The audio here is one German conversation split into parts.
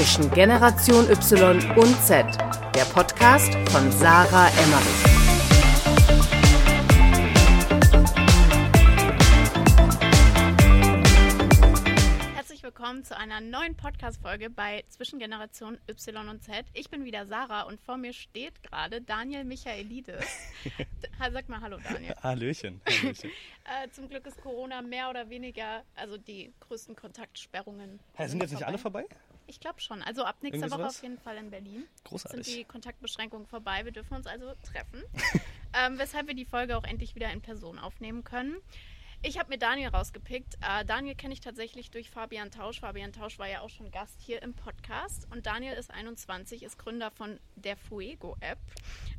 zwischen Generation Y und Z, der Podcast von Sarah Emmerich. Herzlich willkommen zu einer neuen Podcast-Folge bei Zwischengeneration Y und Z. Ich bin wieder Sarah und vor mir steht gerade Daniel Michaelides. Ha- Sag mal Hallo, Daniel. Hallöchen. Hallöchen. Äh, zum Glück ist Corona mehr oder weniger, also die größten Kontaktsperrungen. Hä, sind jetzt nicht alle vorbei? Ich glaube schon. Also ab nächster Irgendwie Woche sowas? auf jeden Fall in Berlin. Großartig. Sind die Kontaktbeschränkungen vorbei. Wir dürfen uns also treffen. ähm, weshalb wir die Folge auch endlich wieder in Person aufnehmen können. Ich habe mir Daniel rausgepickt. Äh, Daniel kenne ich tatsächlich durch Fabian Tausch. Fabian Tausch war ja auch schon Gast hier im Podcast. Und Daniel ist 21, ist Gründer von der Fuego App.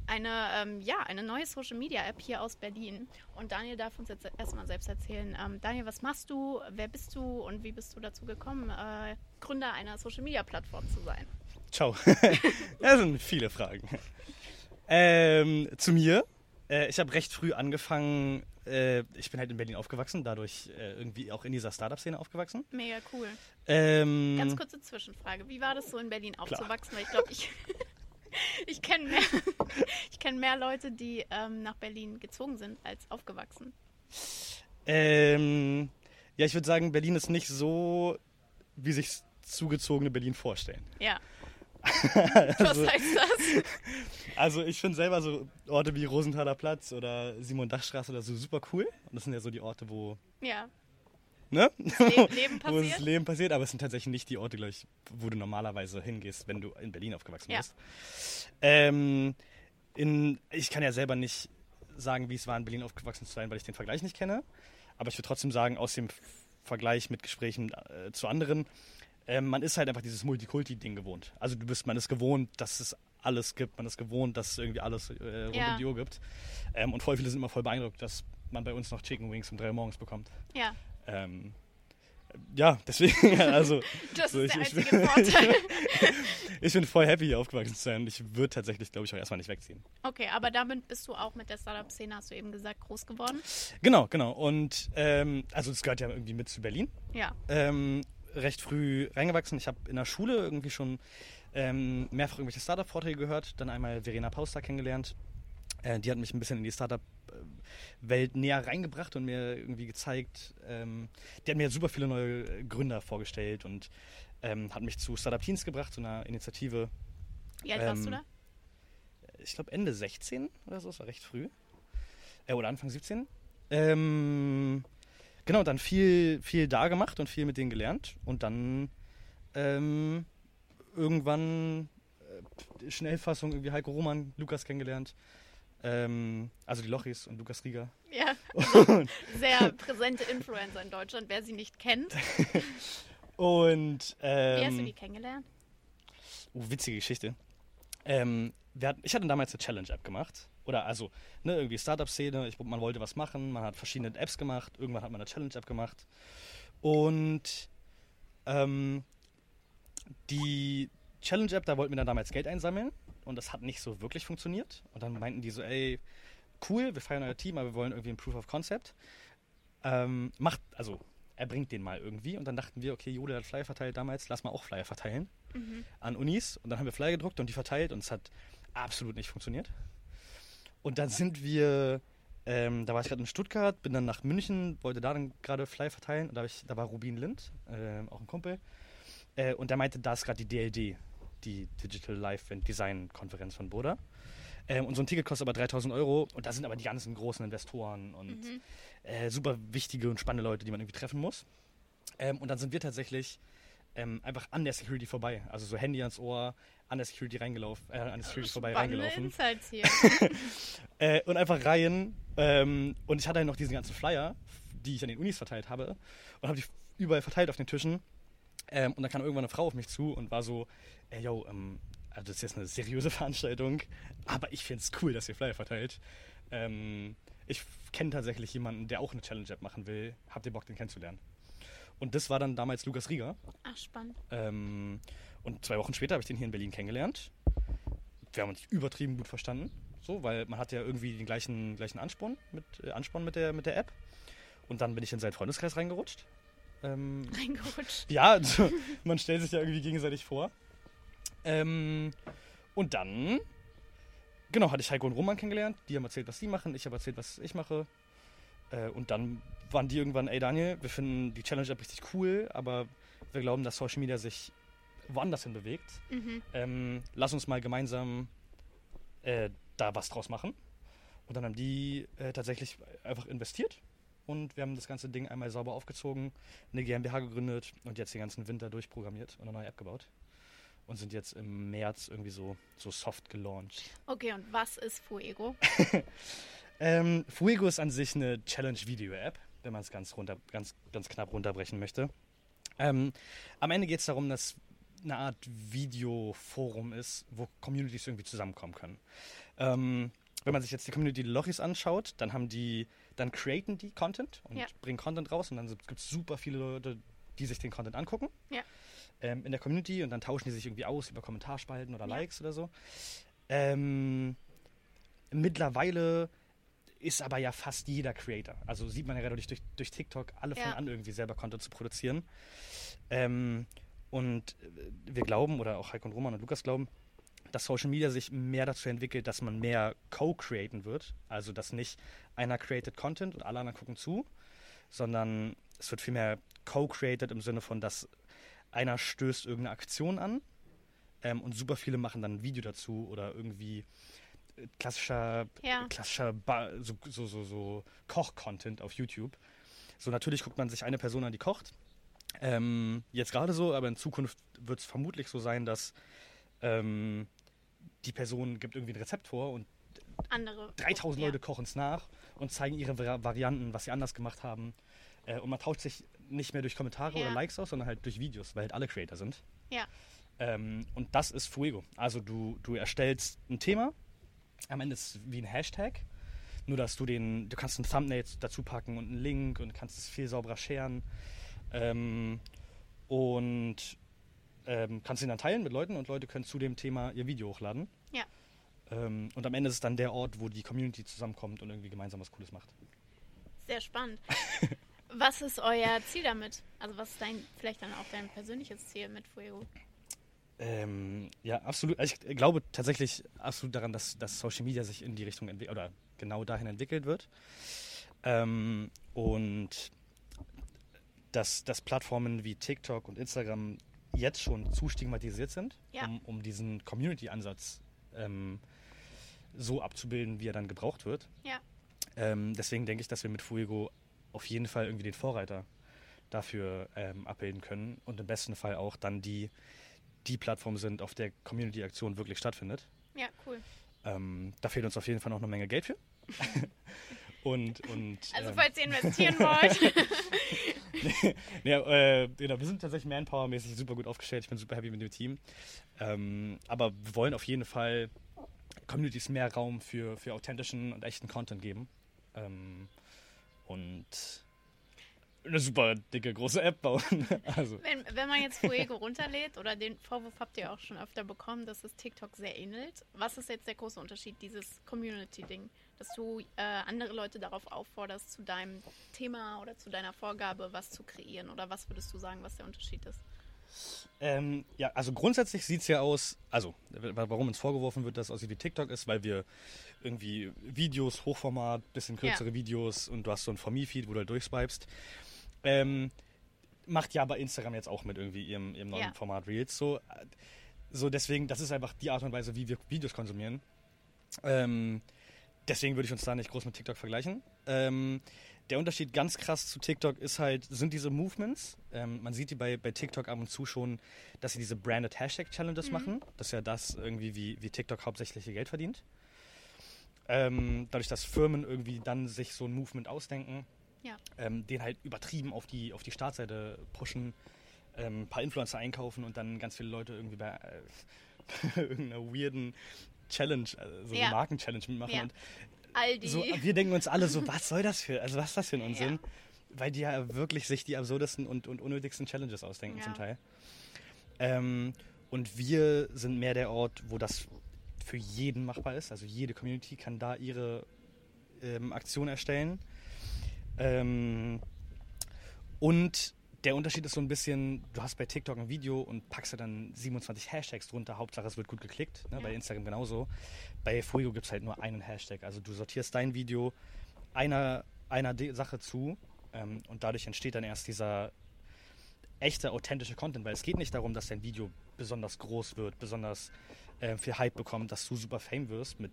Eine, ähm, ja, eine neue Social Media App hier aus Berlin. Und Daniel darf uns jetzt erstmal selbst erzählen. Ähm, Daniel, was machst du? Wer bist du? Und wie bist du dazu gekommen, äh, Gründer einer Social Media Plattform zu sein? Ciao. das sind viele Fragen. Ähm, zu mir. Äh, ich habe recht früh angefangen. Äh, ich bin halt in Berlin aufgewachsen, dadurch äh, irgendwie auch in dieser Startup-Szene aufgewachsen. Mega cool. Ähm, Ganz kurze Zwischenfrage. Wie war das so in Berlin aufzuwachsen? Weil ich glaube, ich, ich kenne mehr, ich kenn mehr Leute, die ähm, nach Berlin gezogen sind, als aufgewachsen. ähm, ja, ich würde sagen, Berlin ist nicht so, wie sich zugezogene Berlin vorstellen. Ja. Was heißt das? Also ich finde selber so Orte wie Rosenthaler Platz oder Simon-Dach-Straße oder so super cool. Und das sind ja so die Orte, wo Ja. ne? Le Leben wo das passiert. Leben passiert, aber es sind tatsächlich nicht die Orte, glaube ich, wo du normalerweise hingehst, wenn du in Berlin aufgewachsen Ja. bist. Ähm, in, ich kann ja selber nicht sagen, wie es war, in Berlin aufgewachsen zu sein, weil ich den Vergleich nicht kenne. Aber ich würde trotzdem sagen, aus dem Vergleich mit Gesprächen äh, zu anderen, ähm, man ist halt einfach dieses Multikulti-Ding gewohnt. Also du bist, man ist gewohnt, dass es alles gibt, man ist gewohnt, dass es irgendwie alles äh, rund Ja. um die Uhr gibt. Ähm, und voll viele sind immer voll beeindruckt, dass man bei uns noch Chicken Wings um drei Uhr morgens bekommt. Ja, Ähm, ja, deswegen, also das So, ist der ich- ich einzige bin- Vorteil. ich bin voll happy, hier aufgewachsen zu sein. Ich würde tatsächlich, glaube ich, auch erstmal nicht wegziehen. Okay, aber damit bist du auch mit der Startup-Szene, hast du eben gesagt, groß geworden. Genau, genau. Und ähm, also es gehört ja irgendwie mit zu Berlin. Ja. Ähm, recht früh reingewachsen. Ich habe in der Schule irgendwie schon ähm, mehrfach irgendwelche Startup-Vorträge gehört. Dann einmal Verena Pauster kennengelernt. Äh, die hat mich ein bisschen in die Startup-Welt näher reingebracht und mir irgendwie gezeigt. Ähm, die hat mir super viele neue Gründer vorgestellt und ähm, hat mich zu Startup Teens gebracht, zu einer Initiative. Wie alt warst du Ähm, da? ich glaube Ende 16 oder so, es war recht früh. Äh, oder Anfang 17. Ähm, genau, dann viel, viel da gemacht und viel mit denen gelernt. Und dann ähm, irgendwann äh, Schnellfassung, irgendwie Heiko Roman, Lukas kennengelernt. Ähm, also die Lochis und Lukas Rieger. Ja, sehr präsente Influencer in Deutschland, wer sie nicht kennt. und Wie hast du ähm, die kennengelernt? Oh, witzige Geschichte. Ähm, hatten, ich hatte damals eine Challenge-App gemacht. Oder also, ne, irgendwie Startup-Szene, ich- man wollte was machen, man hat verschiedene Apps gemacht, irgendwann hat man eine Challenge-App gemacht. Und ähm, die Challenge-App, da wollten wir dann damals Geld einsammeln und das hat nicht so wirklich funktioniert. Und dann meinten die so, ey, cool, wir feiern euer Team, aber wir wollen irgendwie ein Proof of Concept. Ähm, macht, also, erbringt den mal irgendwie. Und dann dachten wir, okay, Jule hat Flyer verteilt damals, lass mal auch Flyer verteilen Mhm. an Unis und dann haben wir Flyer gedruckt und die verteilt und es hat absolut nicht funktioniert. Und dann sind wir, ähm, da war ich gerade in Stuttgart, bin dann nach München, wollte da dann gerade Flyer verteilen und da, ich, da war Rubin Lind, ähm, auch ein Kumpel, äh, und der meinte, da ist gerade die DLD, die Digital Life and Design Konferenz von Boda. Ähm, und so ein Ticket kostet aber 3000 Euro und da sind aber die ganzen großen Investoren und Mhm. äh, super wichtige und spannende Leute, die man irgendwie treffen muss. Ähm, und dann sind wir tatsächlich ähm, einfach an der Security vorbei. Also so Handy ans Ohr, an der Security reingelaufen, äh, an der Security vorbei Spannende reingelaufen. Insights hier. Äh, und einfach rein. Ähm, und ich hatte halt noch diesen ganzen Flyer, die ich an den Unis verteilt habe. Und habe die überall verteilt auf den Tischen. Ähm, und dann kam irgendwann eine Frau auf mich zu und war so, ey, yo, ähm, also das ist jetzt eine seriöse Veranstaltung, aber ich finde es cool, dass ihr Flyer verteilt. Ähm, ich kenne tatsächlich jemanden, der auch eine Challenge-App machen will. Habt ihr Bock, den kennenzulernen? Und das war dann damals Lukas Rieger. Ach, spannend. Ähm, und zwei Wochen später habe ich den hier in Berlin kennengelernt. Wir haben uns übertrieben gut verstanden. So, weil man hat ja irgendwie den gleichen, gleichen Ansporn mit, äh, Ansporn mit der, mit der App. Und dann bin ich in seinen Freundeskreis reingerutscht. Ähm, Reingerutscht. ja, also, man stellt sich ja irgendwie gegenseitig vor. Ähm, und dann, genau, hatte ich Heiko und Roman kennengelernt. Die haben erzählt, was sie machen. Ich habe erzählt, was ich mache. Äh, und dann waren die irgendwann, ey Daniel, wir finden die Challenge App richtig cool, aber wir glauben, dass Social Media sich woanders hin bewegt. Mhm. Ähm, lass uns mal gemeinsam äh, da was draus machen. Und dann haben die äh, tatsächlich einfach investiert und wir haben das ganze Ding einmal sauber aufgezogen, eine GmbH gegründet und jetzt den ganzen Winter durchprogrammiert und eine neue App gebaut. Und sind jetzt im März irgendwie so, so soft gelauncht. Okay, und was ist Fuego? Ähm, Fuego ist an sich eine Challenge-Video-App, wenn man es ganz, runter, ganz, ganz knapp runterbrechen möchte. Ähm, am Ende geht es darum, dass eine Art Videoforum ist, wo Communities irgendwie zusammenkommen können. Ähm, wenn man sich jetzt die Community Lochis anschaut, dann haben die, dann createn die Content und Ja. bringen Content raus und dann gibt es super viele Leute, die sich den Content angucken. Ja. Ähm, in der Community und dann tauschen die sich irgendwie aus über Kommentarspalten oder Ja. Likes oder so. Ähm, mittlerweile ist aber ja fast jeder Creator. Also sieht man ja gerade durch, durch, TikTok, alle fangen an, irgendwie selber Content zu produzieren. Ähm, und äh, wir glauben, oder auch Heiko und Roman und Lukas glauben, dass Social Media sich mehr dazu entwickelt, dass man mehr co-createn wird. Also, dass nicht einer created Content und alle anderen gucken zu, sondern es wird vielmehr co-created im Sinne von, dass einer stößt irgendeine Aktion an ähm, und super viele machen dann ein Video dazu oder irgendwie äh, klassischer, Ja. klassischer ba so, so, so, so Koch-Content auf YouTube. So natürlich guckt man sich eine Person an, die kocht. Ähm, jetzt gerade so, aber in Zukunft wird es vermutlich so sein, dass ähm, die Person gibt irgendwie ein Rezept vor und Andere. 3000 ja. Leute kochen es nach und zeigen ihre Vari- Varianten, was sie anders gemacht haben. Äh, und man tauscht sich nicht mehr durch Kommentare Ja. oder Likes aus, sondern halt durch Videos, weil halt alle Creator sind. Ja. Ähm, und das ist Fuego. Also du, du erstellst ein Thema, am Ende ist es wie ein Hashtag, nur dass du den, du kannst ein Thumbnail dazu packen und einen Link und kannst es viel sauberer sharen. Ähm, und ähm, kannst ihn dann teilen mit Leuten und Leute können zu dem Thema ihr Video hochladen. Ja. Ähm, und am Ende ist es dann der Ort, wo die Community zusammenkommt und irgendwie gemeinsam was Cooles macht. Sehr spannend. was ist euer Ziel damit? Also was ist dein, vielleicht dann auch dein persönliches Ziel mit Fuego? Ähm, ja, absolut. Also ich glaube tatsächlich absolut daran, dass, dass Social Media sich in die Richtung entwickelt oder genau dahin entwickelt wird. Ähm, und dass, dass Plattformen wie TikTok und Instagram jetzt schon zu stigmatisiert sind, Ja. um, um diesen Community-Ansatz ähm, so abzubilden, wie er dann gebraucht wird. Ja. Ähm, deswegen denke ich, dass wir mit Fuego auf jeden Fall irgendwie den Vorreiter dafür ähm, abbilden können und im besten Fall auch dann die, die Plattform sind, auf der Community-Aktion wirklich stattfindet. Ja, cool. Ähm, da fehlt uns auf jeden Fall noch eine Menge Geld für. und, und, Also ähm, falls ihr investieren wollt. ja, äh, genau, wir sind tatsächlich Manpower-mäßig super gut aufgestellt. Ich bin super happy mit dem Team. Ähm, aber wir wollen auf jeden Fall Communities mehr Raum für, für authentischen und echten Content geben. Ähm, und eine super dicke, große App bauen. also, Wenn, wenn man jetzt Fuego runterlädt, oder den Vorwurf habt ihr auch schon öfter bekommen, dass es TikTok sehr ähnelt. Was ist jetzt der große Unterschied, dieses Community-Ding? Dass du äh, andere Leute darauf aufforderst, zu deinem Thema oder zu deiner Vorgabe was zu kreieren? Oder was würdest du sagen, was der Unterschied ist? Ähm, ja, also grundsätzlich sieht es ja aus, also warum uns vorgeworfen wird, dass es aussieht wie TikTok ist, weil wir irgendwie Videos, Hochformat, bisschen kürzere Ja. Videos und du hast so ein For Me-Feed, wo du halt durchswipest. Ähm, macht ja aber Instagram jetzt auch mit irgendwie ihrem, ihrem neuen Ja. Format Reels. So, äh, so deswegen, das ist einfach die Art und Weise, wie wir Videos konsumieren. Ähm, deswegen würde ich uns da nicht groß mit TikTok vergleichen. Ähm, der Unterschied ganz krass zu TikTok ist halt, sind diese Movements. Ähm, man sieht die bei, bei TikTok ab und zu schon, dass sie diese Branded Hashtag Challenges Mhm. machen. Das ist ja das irgendwie, wie, wie TikTok hauptsächlich ihr Geld verdient. Ähm, dadurch, dass Firmen irgendwie dann sich so ein Movement ausdenken, Ja. ähm, den halt übertrieben auf die, auf die Startseite pushen, ähm, ein paar Influencer einkaufen und dann ganz viele Leute irgendwie bei äh, irgendeiner weirden Challenge, also so Ja. Marken-Challenge mitmachen. Ja. Und Aldi. so, wir denken uns alle so, was soll das für, also was ist das für ein Unsinn? Weil die ja wirklich sich die absurdesten und, und unnötigsten Challenges ausdenken Ja. zum Teil. Ähm, und wir sind mehr der Ort, wo das für jeden machbar ist. Also jede Community kann da ihre ähm, Aktion erstellen. Ähm, und der Unterschied ist so ein bisschen, du hast bei TikTok ein Video und packst da dann 27 Hashtags drunter, Hauptsache es wird gut geklickt, ne? Ja. bei Instagram genauso. Bei Fuego gibt es halt nur einen Hashtag, also du sortierst dein Video einer, einer Sache zu ähm, und dadurch entsteht dann erst dieser echte, authentische Content, weil es geht nicht darum, dass dein Video besonders groß wird, besonders äh, viel Hype bekommt, dass du super Fame wirst. Mit,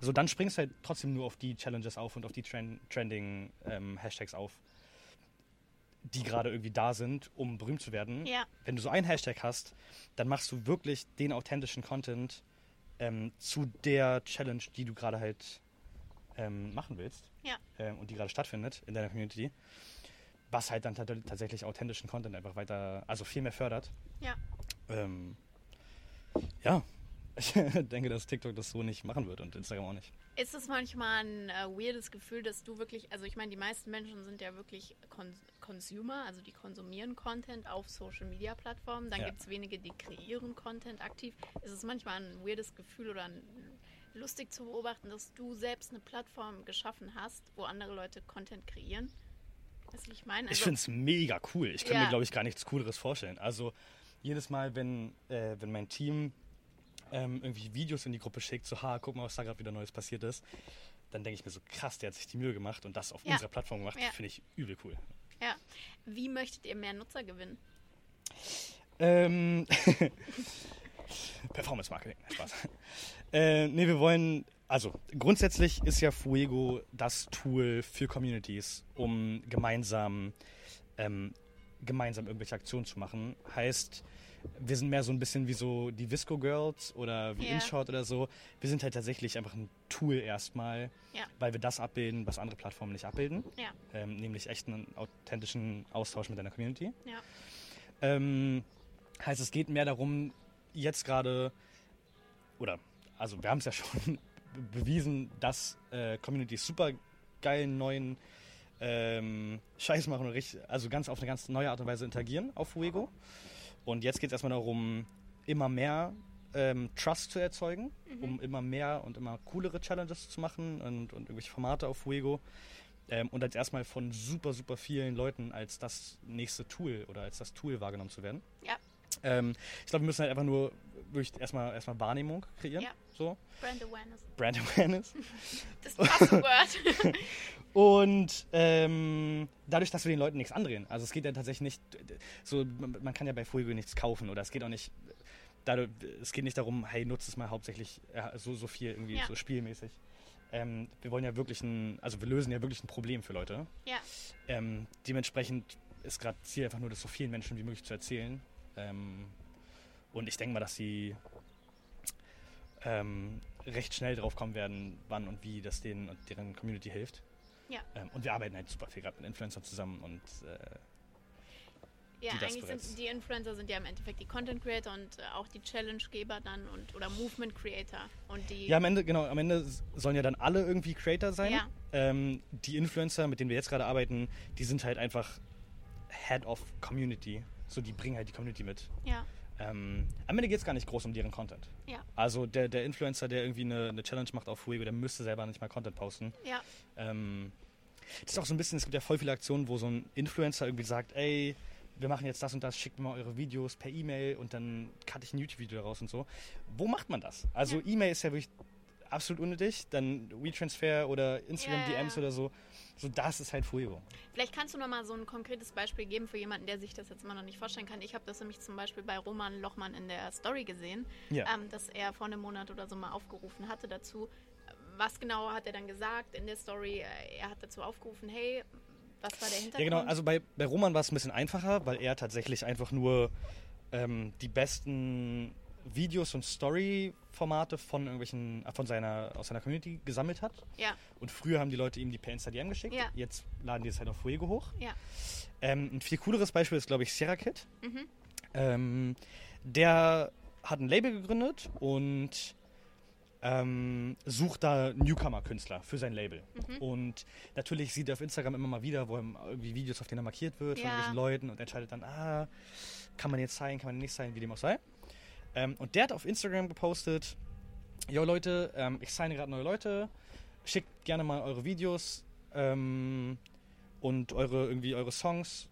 also dann springst du halt trotzdem nur auf die Challenges auf und auf die Trend, trending ähm, Hashtags auf, die gerade irgendwie da sind, um berühmt zu werden. Ja. Wenn du so einen Hashtag hast, dann machst du wirklich den authentischen Content ähm, zu der Challenge, die du gerade halt ähm, machen willst Ja. ähm, und die gerade stattfindet in deiner Community. Was halt dann tat- tatsächlich authentischen Content einfach weiter, also viel mehr fördert. Ja. Ähm, ja, ich denke, dass TikTok das so nicht machen wird und Instagram auch nicht. Ist es manchmal ein äh, weirdes Gefühl, dass du wirklich, also ich meine, die meisten Menschen sind ja wirklich Con Consumer, also die konsumieren Content auf Social Media Plattformen. Dann Ja. gibt es wenige, die kreieren Content aktiv. Ist es manchmal ein weirdes Gefühl oder ein, lustig zu beobachten, dass du selbst eine Plattform geschaffen hast, wo andere Leute Content kreieren? Weißt du, ich meine? Ich Also- finde es mega cool. Ich kann Ja. mir, glaube ich, gar nichts Cooleres vorstellen. Also jedes Mal, wenn, äh, wenn mein Team ähm, irgendwie Videos in die Gruppe schickt, so, ha, guck mal, was da gerade wieder Neues passiert ist, dann denke ich mir so, krass, der hat sich die Mühe gemacht und das auf Ja. unserer Plattform gemacht, Ja. finde ich übel cool. Ja. Wie möchtet ihr mehr Nutzer gewinnen? Ähm, Performance Marketing, Spaß. äh, nee, wir wollen, also grundsätzlich ist ja Fuego das Tool für Communities, um gemeinsam, ähm, gemeinsam irgendwelche Aktionen zu machen. Heißt, wir sind mehr so ein bisschen wie so die Visco Girls oder wie Ja. InShot oder so. Wir sind halt tatsächlich einfach ein Tool erstmal, Ja. weil wir das abbilden, was andere Plattformen nicht abbilden. Ja. Ähm, nämlich echten, authentischen Austausch mit deiner Community. Ja. Ähm, heißt, es geht mehr darum, jetzt gerade, oder, also wir haben es ja schon bewiesen, dass äh, Communities super geilen neuen ähm, Scheiß machen und richtig, also ganz auf eine ganz neue Art und Weise interagieren auf Fuego. Und jetzt geht es erstmal darum, immer mehr ähm, Trust zu erzeugen, um immer mehr und immer coolere Challenges zu machen und, und irgendwelche Formate auf Fuego. Ähm, und als erstmal von super, super vielen Leuten als das nächste Tool oder als das Tool wahrgenommen zu werden. Ja. Ähm, ich glaube, wir müssen halt einfach nur wirklich erstmal, erstmal Wahrnehmung kreieren. Ja. So. Brand Awareness. Brand Awareness. Das Passwort. Und ähm, dadurch, dass wir den Leuten nichts andrehen. Also es geht ja tatsächlich nicht, so man kann ja bei Fuego nichts kaufen oder es geht auch nicht, dadurch, es geht nicht darum, hey, nutzt es mal hauptsächlich äh, so, so viel irgendwie Ja. so spielmäßig. Ähm, wir wollen ja wirklich ein, also wir lösen ja wirklich ein Problem für Leute. ja. Ähm, dementsprechend ist gerade Ziel einfach nur, das so vielen Menschen wie möglich zu erzählen. Ähm, und ich denke mal, dass sie ähm, recht schnell drauf kommen werden, wann und wie das denen und deren Community hilft. Ja. Ähm, und wir arbeiten halt super viel gerade mit Influencern zusammen und äh, Ja, eigentlich sind die Influencer sind ja im Endeffekt die Content Creator und äh, auch die Challenge-Geber dann und oder Movement Creator und die ja, am Ende, genau, am Ende sollen ja dann alle irgendwie Creator sein. Ja. Ähm, die Influencer, mit denen wir jetzt gerade arbeiten, die sind halt einfach Head of Community. So, die bringen halt die Community mit. ja, Ähm, am Ende geht es gar nicht groß um deren Content. ja, Also der, der Influencer, der irgendwie eine, eine Challenge macht auf Fuego, der müsste selber nicht mal Content posten. ja, Ähm, das ist auch so ein bisschen, es gibt ja voll viele Aktionen, wo so ein Influencer irgendwie sagt, ey, wir machen jetzt das und das, schickt mir mal eure Videos per E-Mail und dann cutte ich ein YouTube-Video daraus und so. Wo macht man das? Also Ja. E-Mail ist ja wirklich absolut unnötig, dann WeTransfer oder Instagram ja, DMs oder so. So, das ist halt Fuego. Vielleicht kannst du noch mal so ein konkretes Beispiel geben für jemanden, der sich das jetzt immer noch nicht vorstellen kann. Ich habe das nämlich zum Beispiel bei Roman Lochmann in der Story gesehen, Ja. ähm, dass er vor einem Monat oder so mal aufgerufen hatte dazu. Was genau hat er dann gesagt in der Story? Er hat dazu aufgerufen, hey, was war der Hintergrund? Ja, genau. Also bei, bei Roman war es ein bisschen einfacher, weil er tatsächlich einfach nur ähm, die besten Videos und Story-Formate von irgendwelchen, äh, von seiner, aus seiner Community gesammelt hat. ja, Und früher haben die Leute ihm die per Instagram geschickt. Ja. Jetzt laden die es halt auf Fuego hoch. ja, Ähm, ein viel cooleres Beispiel ist, glaube ich, Sierra Kid. Mhm. Ähm, der hat ein Label gegründet und ähm, sucht da Newcomer-Künstler für sein Label. Mhm. Und natürlich sieht er auf Instagram immer mal wieder, wo ihm irgendwie Videos, auf denen er markiert wird von Ja. irgendwelchen Leuten und entscheidet dann, ah, kann man jetzt sein, kann man nicht sein, wie dem auch sei. Ähm, und der hat auf Instagram gepostet, yo Leute, ähm, ich signe gerade neue Leute, schickt gerne mal eure Videos ähm, und eure irgendwie eure Songs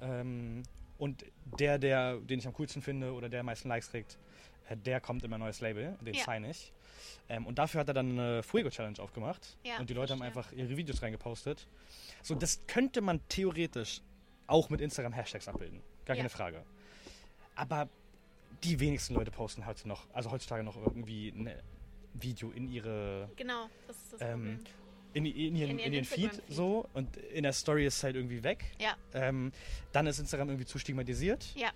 Ähm, und der, der, den ich am coolsten finde oder der am meisten Likes kriegt, äh, der kommt in mein neues Label, den Ja. sign ich. Ähm, und dafür hat er dann eine Fuego-Challenge aufgemacht. Ja, und die Leute haben einfach ihre Videos reingepostet. So, das könnte man theoretisch auch mit Instagram-Hashtags abbilden. Gar Ja. keine Frage. Aber die wenigsten Leute posten heute noch, also heutzutage noch irgendwie ein Video in ihre Genau, das ist das Ähm, in, in, ihren, In in, den Feed Instagram-Feed. so und in der Story ist es halt irgendwie weg. Ja. Ähm, dann ist Instagram irgendwie zu stigmatisiert. Ja.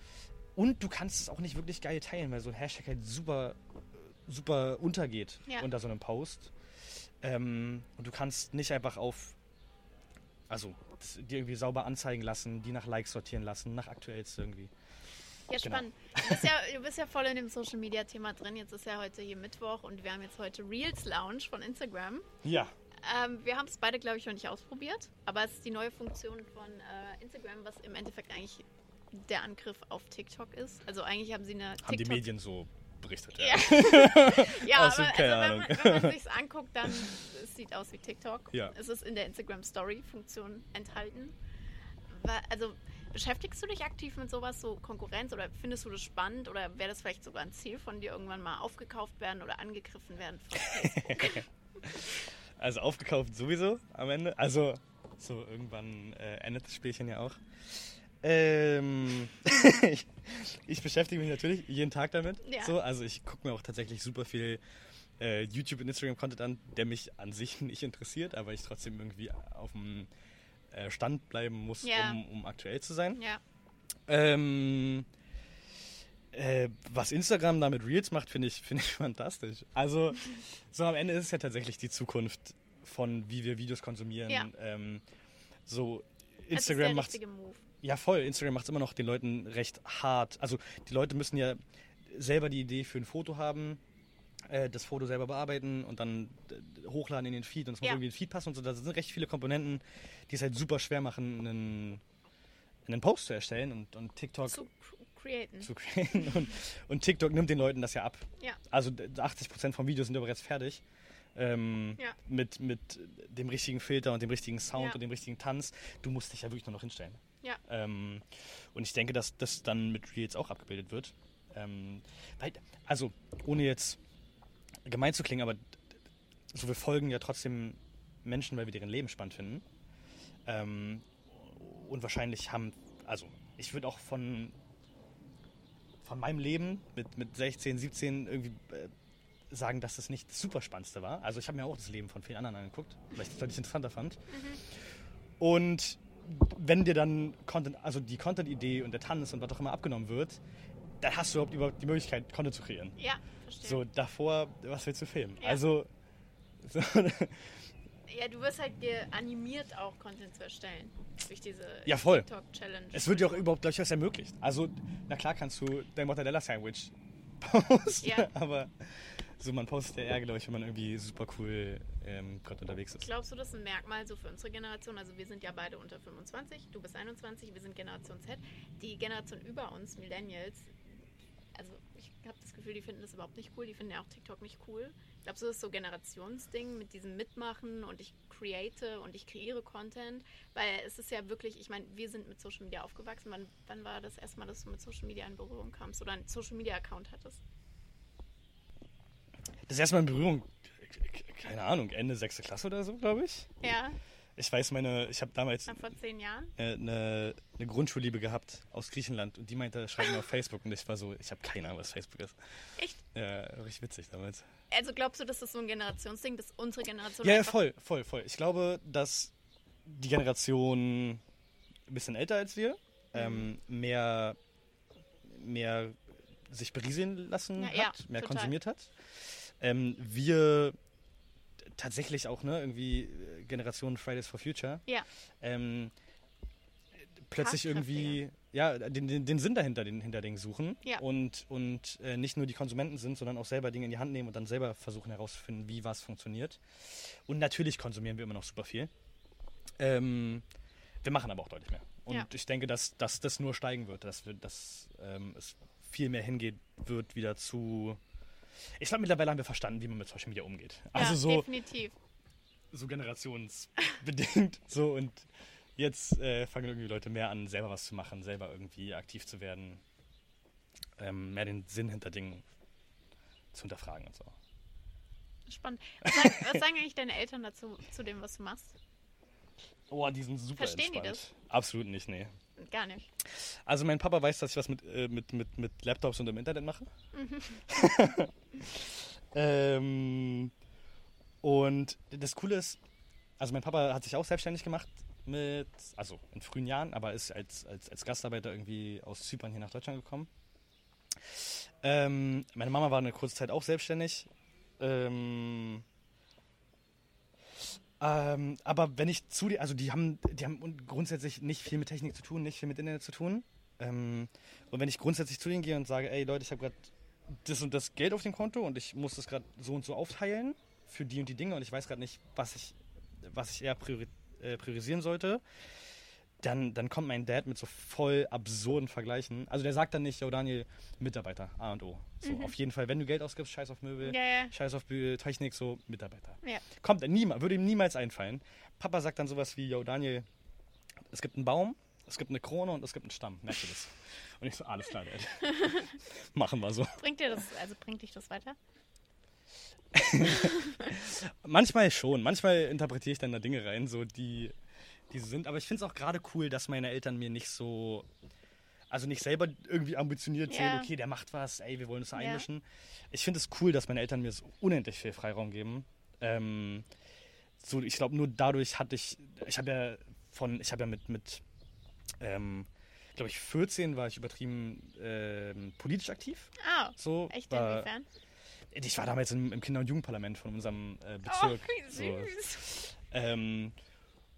Und du kannst es auch nicht wirklich geil teilen, weil so ein Hashtag halt super, super untergeht Ja. unter so einem Post. Ähm, und du kannst nicht einfach auf, also die irgendwie sauber anzeigen lassen, die nach Likes sortieren lassen, nach aktuellst irgendwie. Ja, genau. spannend. Du bist ja, du bist ja voll in dem Social Media Thema drin. Jetzt ist ja heute hier Mittwoch und wir haben jetzt heute Reels Lounge von Instagram. Ja. Ähm, wir haben es beide, glaube ich, noch nicht ausprobiert, aber es ist die neue Funktion von äh, Instagram, was im Endeffekt eigentlich der Angriff auf TikTok ist. Also eigentlich haben sie eine Haben die TikTok Medien so berichtet. Ja, ja aber also, wenn, man, wenn man sich anguckt, dann es sieht aus wie TikTok. Ja. Es ist in der Instagram Story Funktion enthalten. Also beschäftigst du dich aktiv mit sowas, so Konkurrenz oder findest du das spannend oder wäre das vielleicht sogar ein Ziel von dir, irgendwann mal aufgekauft werden oder angegriffen werden von Facebook? Also aufgekauft sowieso am Ende. Also so irgendwann äh, endet das Spielchen ja auch. Ähm, ich, ich beschäftige mich natürlich jeden Tag damit. Ja. So, also ich gucke mir auch tatsächlich super viel äh, YouTube und Instagram-Content an, der mich an sich nicht interessiert, aber ich trotzdem irgendwie auf dem äh, Stand bleiben muss, Ja. um, um aktuell zu sein. ja, Ähm, äh, was Instagram da mit Reels macht, finde ich, finde ich fantastisch. Also, so am Ende ist es ja tatsächlich die Zukunft von, wie wir Videos konsumieren. Ja. Ähm, so, Instagram macht ja voll. Instagram macht es immer noch den Leuten recht hart. Also, die Leute müssen ja selber die Idee für ein Foto haben, äh, das Foto selber bearbeiten und dann äh, hochladen in den Feed und es muss Ja. irgendwie in den Feed passen und so. Da sind recht viele Komponenten, die es halt super schwer machen, einen, einen Post zu erstellen und, und TikTok Zu cr- createn. zu createn. Und, und TikTok nimmt den Leuten das ja ab. Ja. Also d- 80% vom Video sind ja bereits fertig. Ähm, Ja. mit, mit dem richtigen Filter und dem richtigen Sound Ja. und dem richtigen Tanz. Du musst dich ja wirklich nur noch hinstellen. Ja. Ähm, und ich denke, dass das dann mit Reels auch abgebildet wird. Ähm, weil, also, ohne jetzt gemein zu klingen, aber so wir folgen ja trotzdem Menschen, weil wir deren Leben spannend finden. Ähm, und wahrscheinlich haben, also ich würde auch von, von meinem Leben mit, mit 16, 17 irgendwie äh, sagen, dass das nicht das super spannendste war. Also ich habe mir auch das Leben von vielen anderen angeguckt, weil ich das deutlich interessanter fand. Und wenn dir dann Content, also die Content-Idee und der Tanz und was auch immer abgenommen wird, dann hast du überhaupt, überhaupt die Möglichkeit, Content zu kreieren. Ja, verstehe. So, davor, was willst du filmen? Ja. Also, so, Ja, du wirst halt animiert auch Content zu erstellen. Durch diese Ja, voll. TikTok-Challenge. es wird dir auch überhaupt gleich was ermöglicht. Also, na klar kannst du dein Mortadella-Sandwich posten, Ja. aber so, man postet ja eher, glaube ich, wenn man irgendwie super cool ähm, gerade unterwegs ist. Glaubst du, das ist ein Merkmal so für unsere Generation? Also wir sind ja beide unter 25, du bist 21, wir sind Generation Z. Die Generation über uns, Millennials, also ich habe das Gefühl, die finden das überhaupt nicht cool, die finden ja auch TikTok nicht cool. Glaubst du, das ist so Generationsding mit diesem Mitmachen und ich create und ich kreiere Content? Weil es ist ja wirklich, ich meine, wir sind mit Social Media aufgewachsen. Wann, wann war das erste Mal, dass du mit Social Media in Berührung kamst oder einen Social Media Account hattest? Das erste Mal in Berührung, keine Ahnung, Ende 6. Klasse oder so, glaube ich. Ja, Ich weiß, meine, ich habe damals na, vor zehn Jahren. äh, eine, eine Grundschulliebe gehabt aus Griechenland und die meinte, schreib mir auf Facebook und ich war so, ich habe keine Ahnung, was Facebook ist. Echt? Ja, richtig witzig damals. Also glaubst du, das ist so ein Generationsding, dass unsere Generation Ja, ja, voll, voll, voll. Ich glaube, dass die Generation ein bisschen älter als wir ähm, mehr, mehr sich berieseln lassen Ja, hat, ja, mehr total. konsumiert hat. Ähm, wir tatsächlich auch, ne, irgendwie äh, Generation Fridays for Future. Ja. Ähm, plötzlich irgendwie ja, den, den, den Sinn dahinter, den hinter Dingen suchen Ja. und, und äh, nicht nur die Konsumenten sind, sondern auch selber Dinge in die Hand nehmen und dann selber versuchen herauszufinden, wie was funktioniert. Und natürlich konsumieren wir immer noch super viel. Ähm, wir machen aber auch deutlich mehr. Und Ja. ich denke, dass, dass das nur steigen wird, dass, wir, dass ähm, es viel mehr hingehen wird wieder zu. Ich glaube, mittlerweile haben wir verstanden, wie man mit Social Media umgeht. Also ja, so, definitiv. So generationsbedingt. so und jetzt äh, fangen irgendwie Leute mehr an, selber was zu machen, selber irgendwie aktiv zu werden, ähm, mehr den Sinn hinter Dingen zu hinterfragen und so. Spannend. Was sagen, was sagen eigentlich deine Eltern dazu, zu dem, was du machst? Oh, die sind super Verstehen die entspannt. Absolut nicht, nee. Gar nicht. Also mein Papa weiß, dass ich was mit, äh, mit, mit, mit Laptops und im Internet mache. ähm, und das Coole ist, also mein Papa hat sich auch selbstständig gemacht mit, also in frühen Jahren, aber ist als, als, als Gastarbeiter irgendwie aus Zypern hier nach Deutschland gekommen. Ähm, meine Mama war eine kurze Zeit auch selbstständig. Ähm, ähm, aber wenn ich zu dir, also die haben, die haben grundsätzlich nicht viel mit Technik zu tun, nicht viel mit Internet zu tun. Ähm, und wenn ich grundsätzlich zu denen gehe und sage, ey Leute, ich habe gerade das und das Geld auf dem Konto und ich muss das gerade so und so aufteilen für die und die Dinge und ich weiß gerade nicht, was ich, was ich eher priori äh, priorisieren sollte, dann, dann kommt mein Dad mit so voll absurden Vergleichen. Also der sagt dann nicht, yo Daniel, Mitarbeiter, A und O. So, Mhm. auf jeden Fall, wenn du Geld ausgibst, scheiß auf Möbel, Ja, ja. scheiß auf Technik, so Mitarbeiter. Ja. Kommt er niemals, würde ihm niemals einfallen. Papa sagt dann sowas wie, yo Daniel, es gibt einen Baum, es gibt eine Krone und es gibt einen Stamm. Merkst du das? Und ich so, alles klar, Dad. Machen wir so. Bringt dir das, also bringt dich das weiter? Manchmal schon. Manchmal interpretiere ich dann da Dinge rein, so die, die so sind. Aber ich finde es auch gerade cool, dass meine Eltern mir nicht so, also nicht selber irgendwie ambitioniert Ja. sehen, okay, der macht was, ey, wir wollen uns da Ja. einmischen. Ich finde es cool, dass meine Eltern mir so unendlich viel Freiraum geben. Ähm, so, ich glaube, nur dadurch hatte ich, ich habe ja von, ich habe ja mit, mit ähm, glaube ich, 14 war ich übertrieben ähm, politisch aktiv. Ah, So, echt war, inwiefern? Ich war damals im, im Kinder- und Jugendparlament von unserem äh, Oh, Bezirk. wie so. süß. Ähm,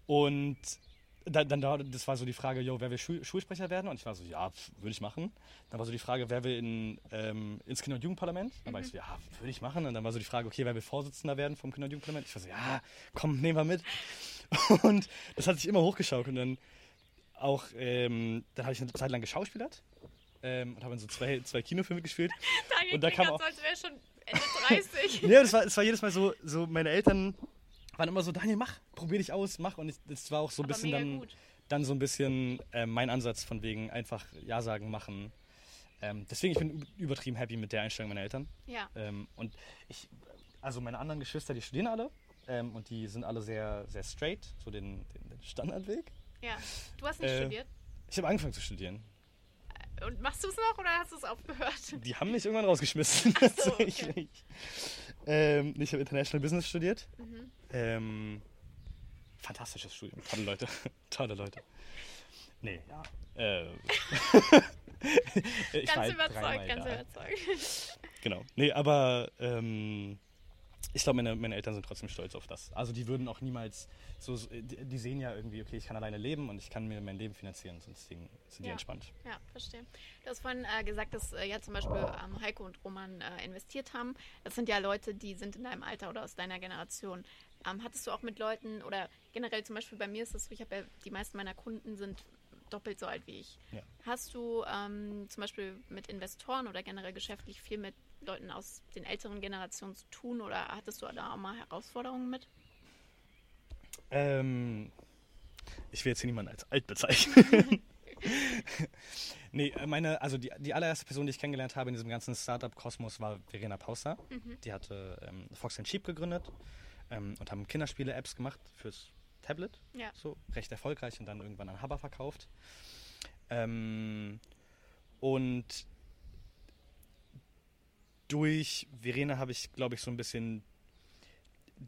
und da, dann da, das war so die Frage, yo, wer will Schul Schulsprecher werden? Und ich war so, ja, würde ich machen. Dann war so die Frage, wer will in, ähm, ins Kinder- und Jugendparlament? Dann war ich so, ja, würde ich machen. Und dann war so die Frage, okay, wer will Vorsitzender werden vom Kinder- und Jugendparlament? Ich war so, ja, komm, nehmen wir mit. Und das hat sich immer hochgeschaukelt. Und dann auch, ähm, dann habe ich eine Zeit lang geschauspielert ähm, und habe in so zwei, zwei Kinofilme gespielt. Daniel Und da kam so, als wäre schon Ende 30. Ja, das war, das war jedes Mal so, so, meine Eltern waren immer so, Daniel, mach, probier dich aus, mach. Und ich, das war auch so ein bisschen dann, gut. dann so ein bisschen äh, mein Ansatz von wegen einfach Ja sagen, machen. Ähm, deswegen, ich bin übertrieben happy mit der Einstellung meiner Eltern. Ja. Ähm, und ich, also meine anderen Geschwister, die studieren alle. Ähm, und die sind alle sehr, sehr straight, so den, den, den Standardweg. Ja. Du hast nicht Äh, studiert. Ich habe angefangen zu studieren. Und machst du es noch oder hast du es aufgehört? Die haben mich irgendwann rausgeschmissen. So, okay. tatsächlich. ähm, ich habe International Business studiert. Mhm. Ähm, fantastisches Studium. Tolle Leute. Tolle Leute. Nee, ja. Äh, ich Ganz halt überzeugt, ganz da. überzeugt. Genau. Nee, aber ähm, ich glaube, meine, meine Eltern sind trotzdem stolz auf das. Also die würden auch niemals so, so- die, sehen ja irgendwie, okay, ich kann alleine leben und ich kann mir mein Leben finanzieren, sonst sind die Ja. entspannt. Ja, verstehe. Du hast vorhin äh, gesagt, dass äh, ja zum Beispiel ähm, Heiko und Roman äh, investiert haben. Das sind ja Leute, die sind in deinem Alter oder aus deiner Generation. Ähm, hattest du auch mit Leuten oder generell zum Beispiel bei mir ist es so, ich habe ja die meisten meiner Kunden sind doppelt so alt wie ich. Ja. Hast du ähm, zum Beispiel mit Investoren oder generell geschäftlich viel mit Leuten aus den älteren Generationen zu tun oder hattest du da auch mal Herausforderungen mit? Ähm, ich will jetzt hier niemanden als alt bezeichnen. nee, äh, meine, also die, die allererste Person, die ich kennengelernt habe in diesem ganzen Startup-Kosmos, war Verena Pauster. Die hatte ähm, Fox Sheep gegründet ähm, und haben Kinderspiele-Apps gemacht fürs Tablet. Ja. So, recht erfolgreich und dann irgendwann an Haber verkauft. Ähm, und durch Verena habe ich, glaube ich, so ein bisschen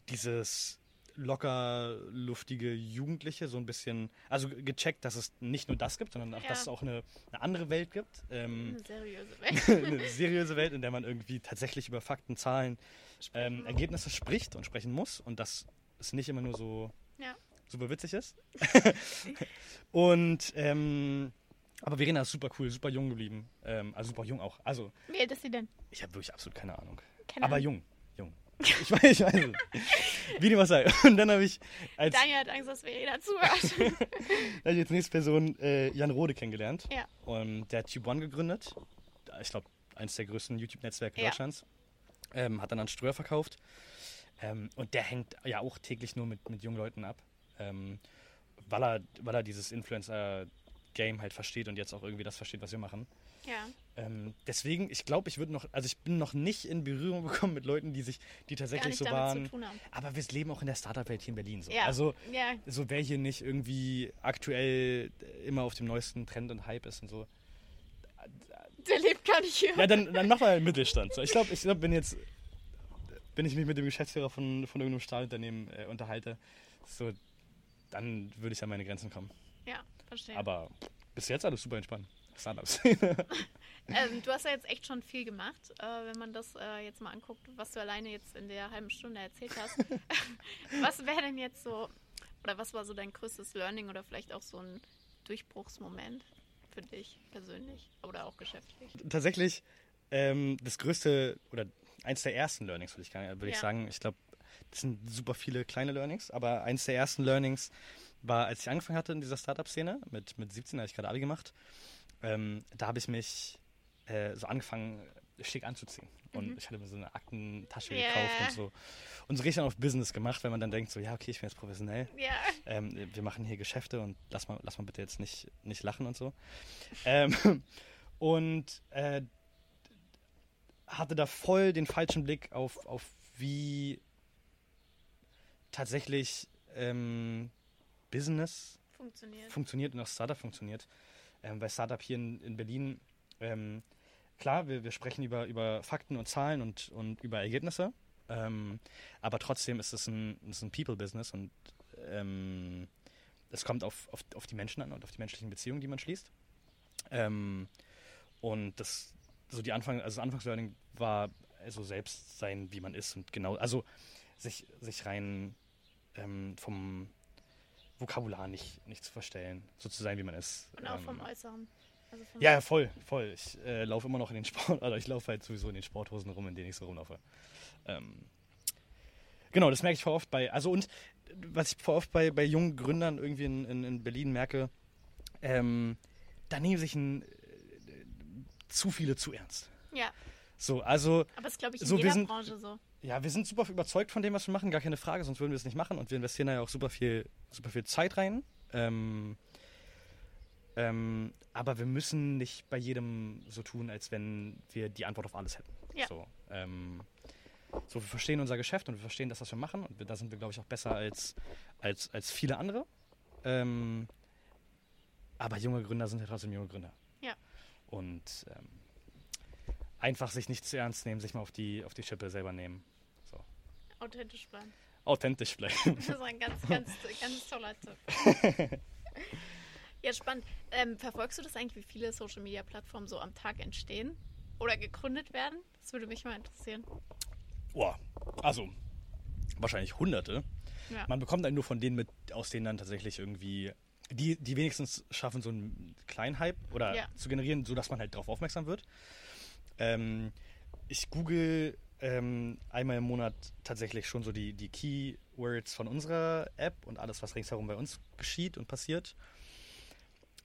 dieses locker luftige Jugendliche so ein bisschen, also gecheckt, dass es nicht nur das gibt, sondern auch, Ja. dass es auch eine, eine andere Welt gibt. Ähm, Eine seriöse Welt. eine seriöse Welt, in der man irgendwie tatsächlich über Fakten, Zahlen, ähm. Ergebnisse spricht und sprechen muss und dass es nicht immer nur so Ja. super witzig ist. und ähm, aber Verena ist super cool, super jung geblieben. Ähm, also super jung auch. Also Wie alt ist sie denn? ich habe wirklich absolut keine Ahnung. Keine aber Ahnung. jung, jung. Ich weiß, ich weiß es. Wie dem auch sei. Und dann habe ich als, Daniel hat Angst, dass Verena zuhört. hab ich als nächste Person äh, Jan Rode kennengelernt. Ja. Und der hat Tube One gegründet. Ich glaube, eines der größten YouTube-Netzwerke Ja. Deutschlands. Ähm, hat dann an Ströer verkauft. Ähm, und der hängt ja auch täglich nur mit, mit jungen Leuten ab. Ähm, weil er, weil er dieses Influencer-Game halt versteht und jetzt auch irgendwie das versteht, was wir machen. Ja. Ähm, deswegen, ich glaube, ich würde noch, also ich bin noch nicht in Berührung gekommen mit Leuten, die sich, die tatsächlich so waren. Aber wir leben auch in der Startup-Welt hier in Berlin so. Ja. Also Ja, so wer hier nicht irgendwie aktuell immer auf dem neuesten Trend und Hype ist und so. der lebt gar nicht hier. Ja, dann, dann mach mal einen Mittelstand. So, ich glaube, ich glaub, wenn jetzt, wenn ich mich mit dem Geschäftsführer von, von irgendeinem Stahlunternehmen äh, unterhalte, so, dann würde ich an meine Grenzen kommen. Ja, verstehe. Aber bis jetzt alles super entspannt. Startups. Ähm, du hast ja jetzt echt schon viel gemacht, äh, wenn man das äh, jetzt mal anguckt, was du alleine jetzt in der halben Stunde erzählt hast. was wäre denn jetzt so, oder was war so dein größtes Learning oder vielleicht auch so ein Durchbruchsmoment für dich persönlich oder auch geschäftlich? Tatsächlich ähm, das größte oder eins der ersten Learnings, würde ich, würde ich Ja. sagen. Ich glaube, das sind super viele kleine Learnings, aber eins der ersten Learnings war, als ich angefangen hatte in dieser Startup-Szene, mit, mit 17 habe ich gerade Abi gemacht, ähm, da habe ich mich äh, so angefangen, schick anzuziehen. Und Mhm. ich hatte mir so eine Aktentasche Ja. gekauft und so. Und so richtig dann auf Business gemacht, weil man dann denkt, so, ja, okay, ich bin jetzt professionell. Ja, Ähm, wir machen hier Geschäfte und lass mal, lass mal bitte jetzt nicht, nicht lachen und so. Ähm, und äh, hatte da voll den falschen Blick auf, auf wie tatsächlich ähm, Business funktioniert. funktioniert und auch Startup funktioniert. Ähm, bei Startup hier in, in Berlin, ähm, klar, wir, wir sprechen über, über Fakten und Zahlen und, und über Ergebnisse, ähm, aber trotzdem ist es ein, ist ein People-Business und ähm, es kommt auf, auf, auf die Menschen an und auf die menschlichen Beziehungen, die man schließt. Ähm, und das, so die Anfang, also das Anfangslearning war also selbst sein, wie man ist und genau, also sich, sich rein ähm, vom Vokabular nicht, nicht zu verstellen, so zu sein, wie man ist. Und auch Ähm, vom Äußeren. Also vom ja, ja, voll, voll. Ich äh, laufe immer noch in den Sport, oder ich laufe halt sowieso in den Sporthosen rum, in denen ich so rumlaufe. Ähm, genau, das merke ich voll oft bei, also und was ich voll oft bei, bei jungen Gründern irgendwie in, in, in Berlin merke, ähm, da nehmen sich ein, äh, zu viele zu ernst. Ja, So, also, aber das glaube ich in So, jeder Branche so. Ja, wir sind super überzeugt von dem, was wir machen, gar keine Frage, sonst würden wir es nicht machen und wir investieren da ja auch super viel, super viel Zeit rein. Ähm, ähm, aber wir müssen nicht bei jedem so tun, als wenn wir die Antwort auf alles hätten. Ja. So, ähm, so, wir verstehen unser Geschäft und wir verstehen das, was wir machen und wir, da sind wir, glaube ich, auch besser als, als, als viele andere. Ähm, aber junge Gründer sind ja trotzdem junge Gründer. Ja. Und ähm, einfach sich nicht zu ernst nehmen, sich mal auf die, auf die Schippe selber nehmen. Authentisch bleiben. Authentisch bleiben. Das ist ein ganz, ganz, ganz toller Tipp. Ja, spannend. Ähm, verfolgst du das eigentlich, wie viele Social Media Plattformen so am Tag entstehen oder gegründet werden? Das würde mich mal interessieren. Boah, also wahrscheinlich hunderte. Ja. Man bekommt dann nur von denen mit, aus denen dann tatsächlich irgendwie, die, die wenigstens schaffen, so einen kleinen Hype oder Ja. zu generieren, sodass man halt darauf aufmerksam wird. Ähm, ich google ähm, einmal im Monat tatsächlich schon so die, die Keywords von unserer App und alles, was ringsherum bei uns geschieht und passiert.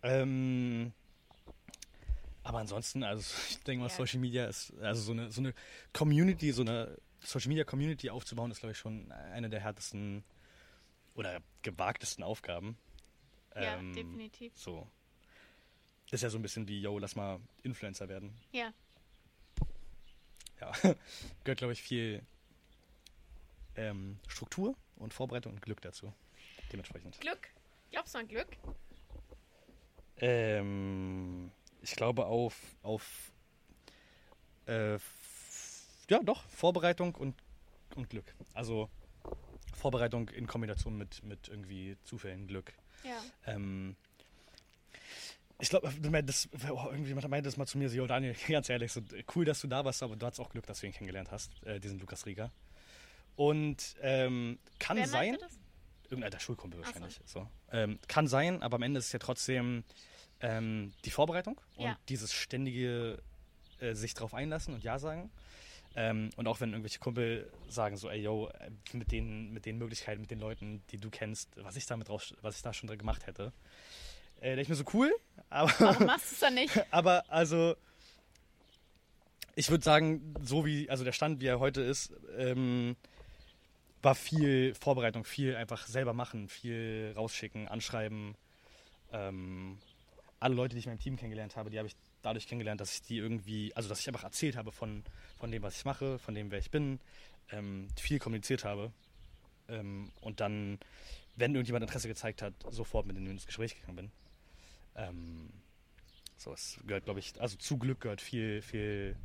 Ähm, aber ansonsten, also ich denke mal, Ja. Social Media ist, also so eine, so eine Community, so eine Social Media Community aufzubauen, ist, glaube ich, schon eine der härtesten oder gewagtesten Aufgaben. Ja, Ähm, definitiv. So. Das ist ja so ein bisschen wie, yo, lass mal Influencer werden. Ja, Ja. Gehört, glaube ich, viel ähm, Struktur und Vorbereitung und Glück dazu. Dementsprechend. Glück. Glaubst du an Glück? Ähm, ich glaube auf, auf äh, ja doch, Vorbereitung und, und Glück. Also Vorbereitung in Kombination mit, mit irgendwie Zufällen, Glück. Ja. Ähm, ich glaube, das, oh, irgendjemand meinte das mal zu mir, so, "Jo, Daniel, ganz ehrlich, so, cool, dass du da warst, aber du hattest auch Glück, dass du ihn kennengelernt hast, äh, diesen Lukas Rieger. Und ähm, kann Wer sein, das? irgendein alter Schulkumpel Ach so. wahrscheinlich. So. Ähm, kann sein, aber am Ende ist es ja trotzdem ähm, die Vorbereitung und Ja. dieses ständige äh, sich drauf einlassen und Ja sagen. Ähm, und auch wenn irgendwelche Kumpel sagen so, ey yo, äh, mit den, mit den Möglichkeiten, mit den Leuten, die du kennst, was ich damit drauf, was ich da schon drin gemacht hätte, äh, denke ich mir so cool, aber Warum machst du es dann nicht? aber also, ich würde sagen, so wie, also der Stand, wie er heute ist, ähm, war viel Vorbereitung, viel einfach selber machen, viel rausschicken, anschreiben. Ähm, alle Leute, die ich in meinem Team kennengelernt habe, die habe ich dadurch kennengelernt, dass ich die irgendwie, also dass ich einfach erzählt habe von, von dem, was ich mache, von dem, wer ich bin, ähm, viel kommuniziert habe. Ähm, und dann, wenn irgendjemand Interesse gezeigt hat, sofort mit denen ins Gespräch gegangen bin. Ähm, so, es gehört, glaube ich, also zu Glück gehört viel, viel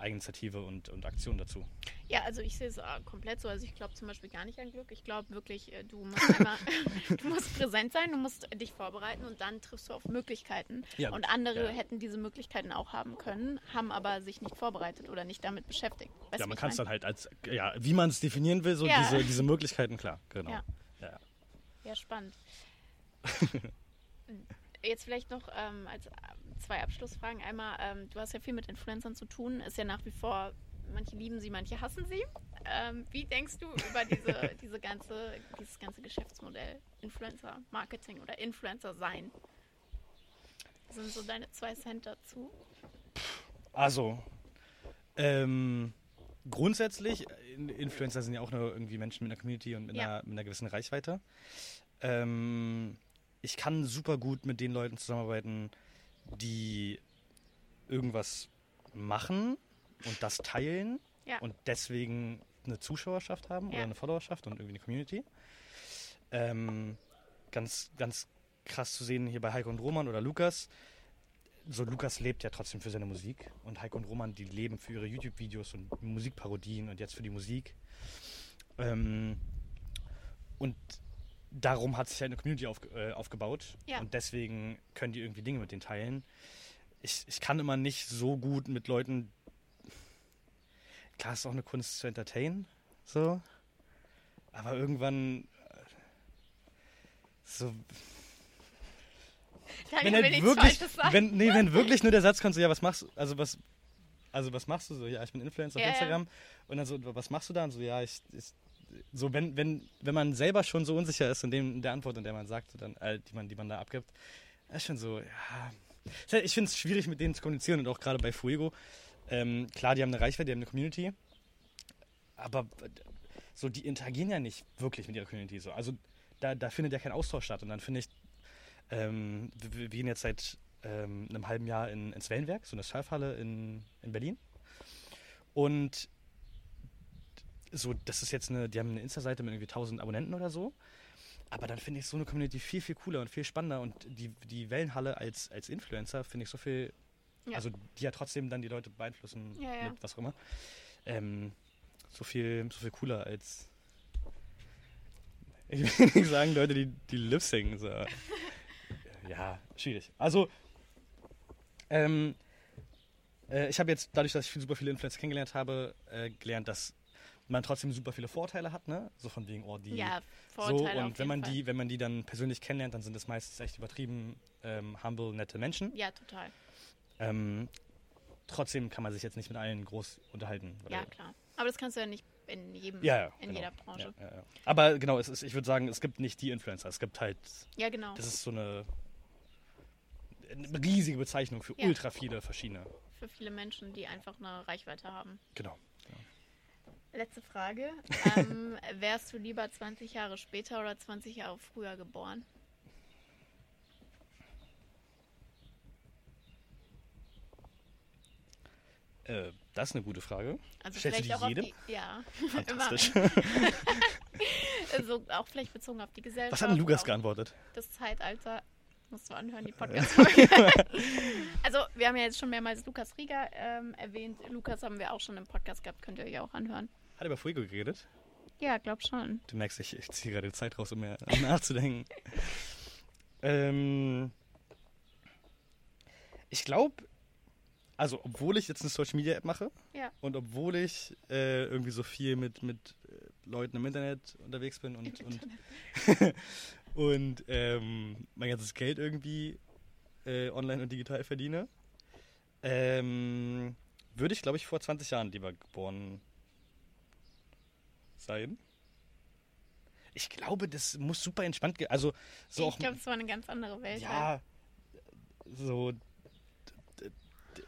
Eigeninitiative und, und Aktion dazu. Ja, also ich sehe es äh, komplett so. Also ich glaube zum Beispiel gar nicht an Glück. Ich glaube wirklich, äh, du musst einmal, du musst präsent sein, du musst dich vorbereiten und dann triffst du auf Möglichkeiten. Ja, und andere ja. hätten diese Möglichkeiten auch haben können, haben aber sich nicht vorbereitet oder nicht damit beschäftigt. Weißt ja, man kann es dann halt als, ja, wie man es definieren will, so Ja. diese, diese Möglichkeiten, klar, genau. Ja. Ja. Ja, spannend. Jetzt vielleicht noch ähm, als äh, zwei Abschlussfragen. Einmal, ähm, du hast ja viel mit Influencern zu tun, ist ja nach wie vor, manche lieben sie, manche hassen sie. Ähm, wie denkst du über diese, diese ganze, dieses ganze Geschäftsmodell Influencer-Marketing oder Influencer-Sein? Sind so deine zwei Cent dazu? Also, ähm, grundsätzlich, In- Influencer sind ja auch nur irgendwie Menschen mit einer Community und mit, Ja. einer, mit einer gewissen Reichweite. Ähm, ich kann super gut mit den Leuten zusammenarbeiten, die irgendwas machen und das teilen Ja. und deswegen eine Zuschauerschaft haben oder Ja. eine Followerschaft und irgendwie eine Community. Ähm, ganz, ganz krass zu sehen hier bei Heiko und Roman oder Lukas. So, Lukas lebt ja trotzdem für seine Musik und Heiko und Roman, die leben für ihre YouTube-Videos und Musikparodien und jetzt für die Musik. Ähm, und darum hat sich halt eine Community auf, äh, aufgebaut Ja. und deswegen können die irgendwie Dinge mit denen teilen. Ich, ich kann immer nicht so gut mit Leuten. Klar, es ist auch eine Kunst zu entertainen, so. Aber irgendwann. äh, So, Daniel wenn halt wirklich, wenn, nee, wenn wirklich nur der Satz kommt, so, ja, was machst du, also was, also was machst du so, ja, ich bin Influencer auf Ja, ja. Instagram und dann so, was machst du da und so, ja, ich, ich so, wenn, wenn, wenn man selber schon so unsicher ist in, dem, der Antwort, in der man sagt, dann, äh, die, man, die man da abgibt, ist schon so, ja, halt- ich finde es schwierig, mit denen zu kommunizieren und auch gerade bei Fuego, ähm, klar, die haben eine Reichweite, die haben eine Community, aber so, die interagieren ja nicht wirklich mit ihrer Community, so, also da, da findet ja kein Austausch statt und dann finde ich, ähm, wir, gehen jetzt seit ähm, einem halben Jahr in, ins Wellenwerk, so eine Surfhalle in, in Berlin. Und so, das ist jetzt eine, die haben eine Insta-Seite mit irgendwie 1000 Abonnenten oder so. Aber dann finde ich so eine Community viel, viel cooler und viel spannender. Und die, die Wellenhalle als, als Influencer finde ich so viel, Ja. also die ja trotzdem dann die Leute beeinflussen Ja, ja. mit was auch immer. Ähm, so viel, so viel cooler als ich will nicht sagen, Leute, die, die lip singen. So. Ja, schwierig. Also, ähm, äh, ich habe jetzt, dadurch, dass ich super viele Influencer kennengelernt habe, äh, gelernt, dass man trotzdem super viele Vorteile hat, ne? So von wegen, oh, die. Ja, so, Vorurteile und wenn man Fall. die, wenn man die dann persönlich kennenlernt, dann sind das meistens echt übertrieben ähm, humble, nette Menschen. Ja, total. Ähm, trotzdem kann man sich jetzt nicht mit allen groß unterhalten. Ja, klar. Aber das kannst du ja nicht in jedem, ja, ja, in genau. jeder Branche. Ja. Aber genau, es ist, ich würde sagen, es gibt nicht die Influencer. Es gibt halt, Ja, genau. das ist so eine, eine riesige Bezeichnung für ultra viele verschiedene. Für viele Menschen, die einfach eine Reichweite haben. Genau. Letzte Frage. ähm, wärst du lieber 20 Jahre später oder 20 Jahre früher geboren? Äh, das ist eine gute Frage. Also Stellst du vielleicht die auch jedem? auf die. Ja. Fantastisch. also auch vielleicht bezogen auf die Gesellschaft. Was hat denn Lukas geantwortet? Das Zeitalter. Musst du anhören, die Podcast-Folge. also, wir haben ja jetzt schon mehrmals Lukas Rieger ähm, erwähnt. Lukas haben wir auch schon im Podcast gehabt, könnt ihr euch auch anhören. Hat er über Fuego geredet? Ja, glaub schon. Du merkst, ich, ich ziehe gerade Zeit raus, um mir nachzudenken. ähm, ich glaube, also obwohl ich jetzt eine Social Media App mache Ja. und obwohl ich äh, irgendwie so viel mit, mit äh, Leuten im Internet unterwegs bin und, und, und ähm, mein ganzes Geld irgendwie äh, online und digital verdiene, ähm, würde ich, glaube ich, vor 20 Jahren lieber geboren sein. Ich glaube, das muss super entspannt gehen. Also, so ich glaube, es war eine ganz andere Welt. halt. ja, so. d- d-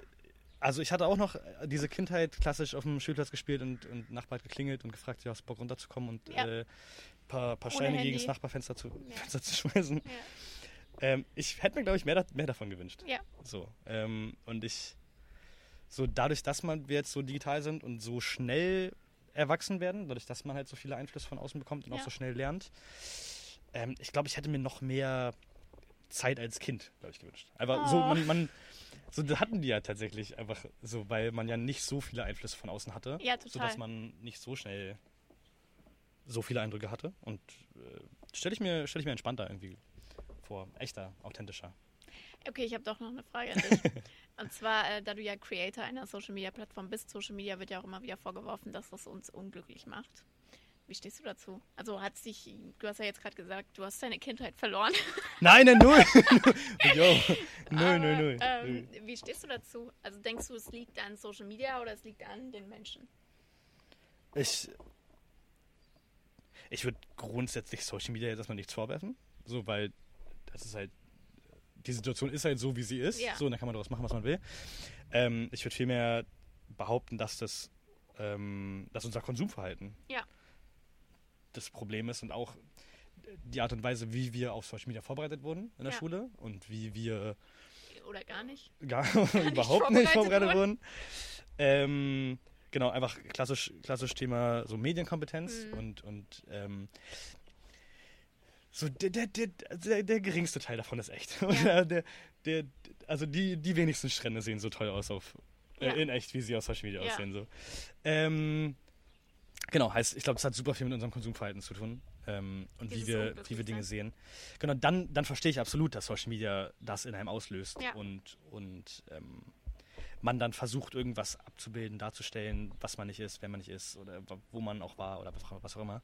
Also ich hatte auch noch diese Kindheit klassisch auf dem Spielplatz gespielt und, und Nachbar hat geklingelt und gefragt, ja, hast du Bock runterzukommen und Ja. äh, paar, paar Steine gegen Handy. das Nachbarfenster zu, Ja. Fenster zu schmeißen. Ja. Ähm, ich hätte mir, glaube ich, mehr, da, mehr davon gewünscht. Ja. So. Ähm, und ich, so dadurch, dass man, wir jetzt so digital sind und so schnell erwachsen werden, dadurch, dass man halt so viele Einflüsse von außen bekommt und auch Ja. so schnell lernt, ähm, ich glaube, ich hätte mir noch mehr Zeit als Kind, glaube ich, gewünscht. So, Oh. man, man, so hatten die ja tatsächlich einfach so, weil man ja nicht so viele Einflüsse von außen hatte, Ja, total. sodass man nicht so schnell so viele Eindrücke hatte. Und äh, stelle ich, mir- stell ich mir entspannter irgendwie vor, echter, authentischer. Okay, ich habe doch noch eine Frage an dich. Und zwar, äh, da du ja Creator einer Social Media Plattform bist, Social Media wird ja auch immer wieder vorgeworfen, dass das uns unglücklich macht. Wie stehst du dazu? Also hat sich, du hast ja jetzt gerade gesagt, du hast deine Kindheit verloren. Nein, nein, null. Jo, null, null, null. Ähm, wie stehst du dazu? Also denkst du, es liegt an Social Media oder es liegt an den Menschen? Ich, ich würde grundsätzlich Social Media jetzt erstmal nichts vorwerfen. So, weil das ist halt, die Situation ist halt so, wie sie ist. Ja. So, und dann kann man daraus machen, was man will. Ähm, ich würde vielmehr behaupten, dass das, ähm, dass unser Konsumverhalten Ja. das Problem ist und auch die Art und Weise, wie wir auf Social Media vorbereitet wurden in der Ja. Schule und wie wir Oder gar nicht? gar überhaupt nicht vorbereitet vorbereitet wurden. wurden. Ähm, genau, einfach klassisch, klassisch Thema so Medienkompetenz Mhm. und, und ähm, so der, der, der, der, geringste Teil davon ist echt. Ja. der, der, also die, die wenigsten Strände sehen so toll aus auf äh, Ja. in echt, wie sie auf Social Media Ja. aussehen. So. Ähm, genau, heißt, ich glaube, das hat super viel mit unserem Konsumverhalten zu tun. Ähm, und wie wir, wie wir. Dinge sehen. Genau, dann, dann verstehe ich absolut, dass Social Media das in einem auslöst und, und ähm, man dann versucht, irgendwas abzubilden, darzustellen, was man nicht ist, wer man nicht ist oder wo man auch war oder was auch immer.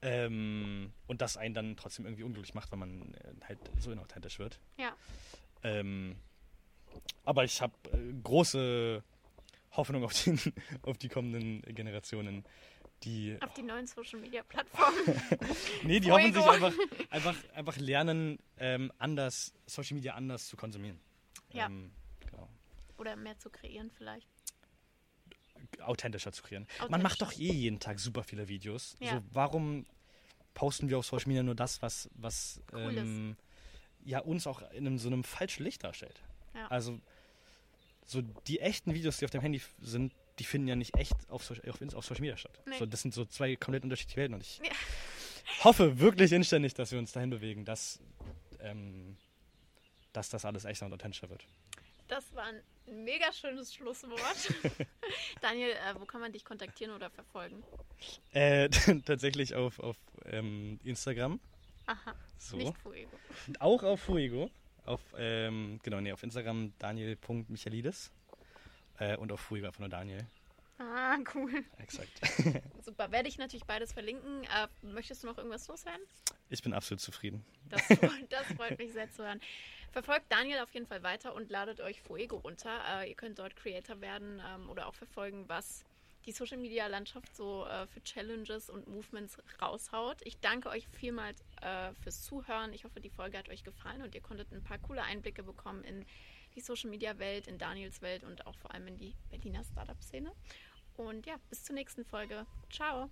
Ähm, und das einen dann trotzdem irgendwie unglücklich macht, weil man äh, halt so inauthentisch wird. Ja. Ähm, aber ich habe äh, große Hoffnung auf die, auf die kommenden Generationen, die Auf die neuen Social Media Plattformen. Nee, die hoffen sich Fuego. einfach, einfach, einfach lernen, ähm, anders, Social Media anders zu konsumieren. Ja. Ähm, genau. Oder mehr zu kreieren vielleicht. Authentischer zu kreieren. Man macht doch eh jeden Tag super viele Videos. Ja. So, warum posten wir auf Social Media nur das, was, was Cool ähm, ja, uns auch in einem, so einem falschen Licht darstellt? Ja. Also, so die echten Videos, die auf dem Handy sind, die finden ja nicht echt auf, Social- auf, auf Social Media statt. Nee. So, das sind so zwei komplett unterschiedliche Welten. Und ich Ja. hoffe wirklich inständig, dass wir uns dahin bewegen, dass, ähm, dass das alles echter und authentischer wird. Das war ein mega schönes Schlusswort. Daniel, äh, wo kann man dich kontaktieren oder verfolgen? Äh, tatsächlich auf, auf ähm, Instagram. Aha, So. nicht Fuego. Und auch auf Fuego. Auf, ähm, genau, nee, auf Instagram daniel.michaelides. Äh, und auf Fuego einfach nur Daniel. Ah, cool. Exakt. Super. Werde ich natürlich beides verlinken. Äh, möchtest du noch irgendwas loswerden? Ich bin absolut zufrieden. Das, das freut mich sehr zu hören. Verfolgt Daniel auf jeden Fall weiter und ladet euch Fuego runter. Äh, ihr könnt dort Creator werden ähm, oder auch verfolgen, was die Social Media Landschaft so äh, für Challenges und Movements raushaut. Ich danke euch vielmals äh, fürs Zuhören. Ich hoffe, die Folge hat euch gefallen und ihr konntet ein paar coole Einblicke bekommen in die Social Media Welt, in Daniels Welt und auch vor allem in die Berliner Startup Szene. Und ja, bis zur nächsten Folge. Ciao.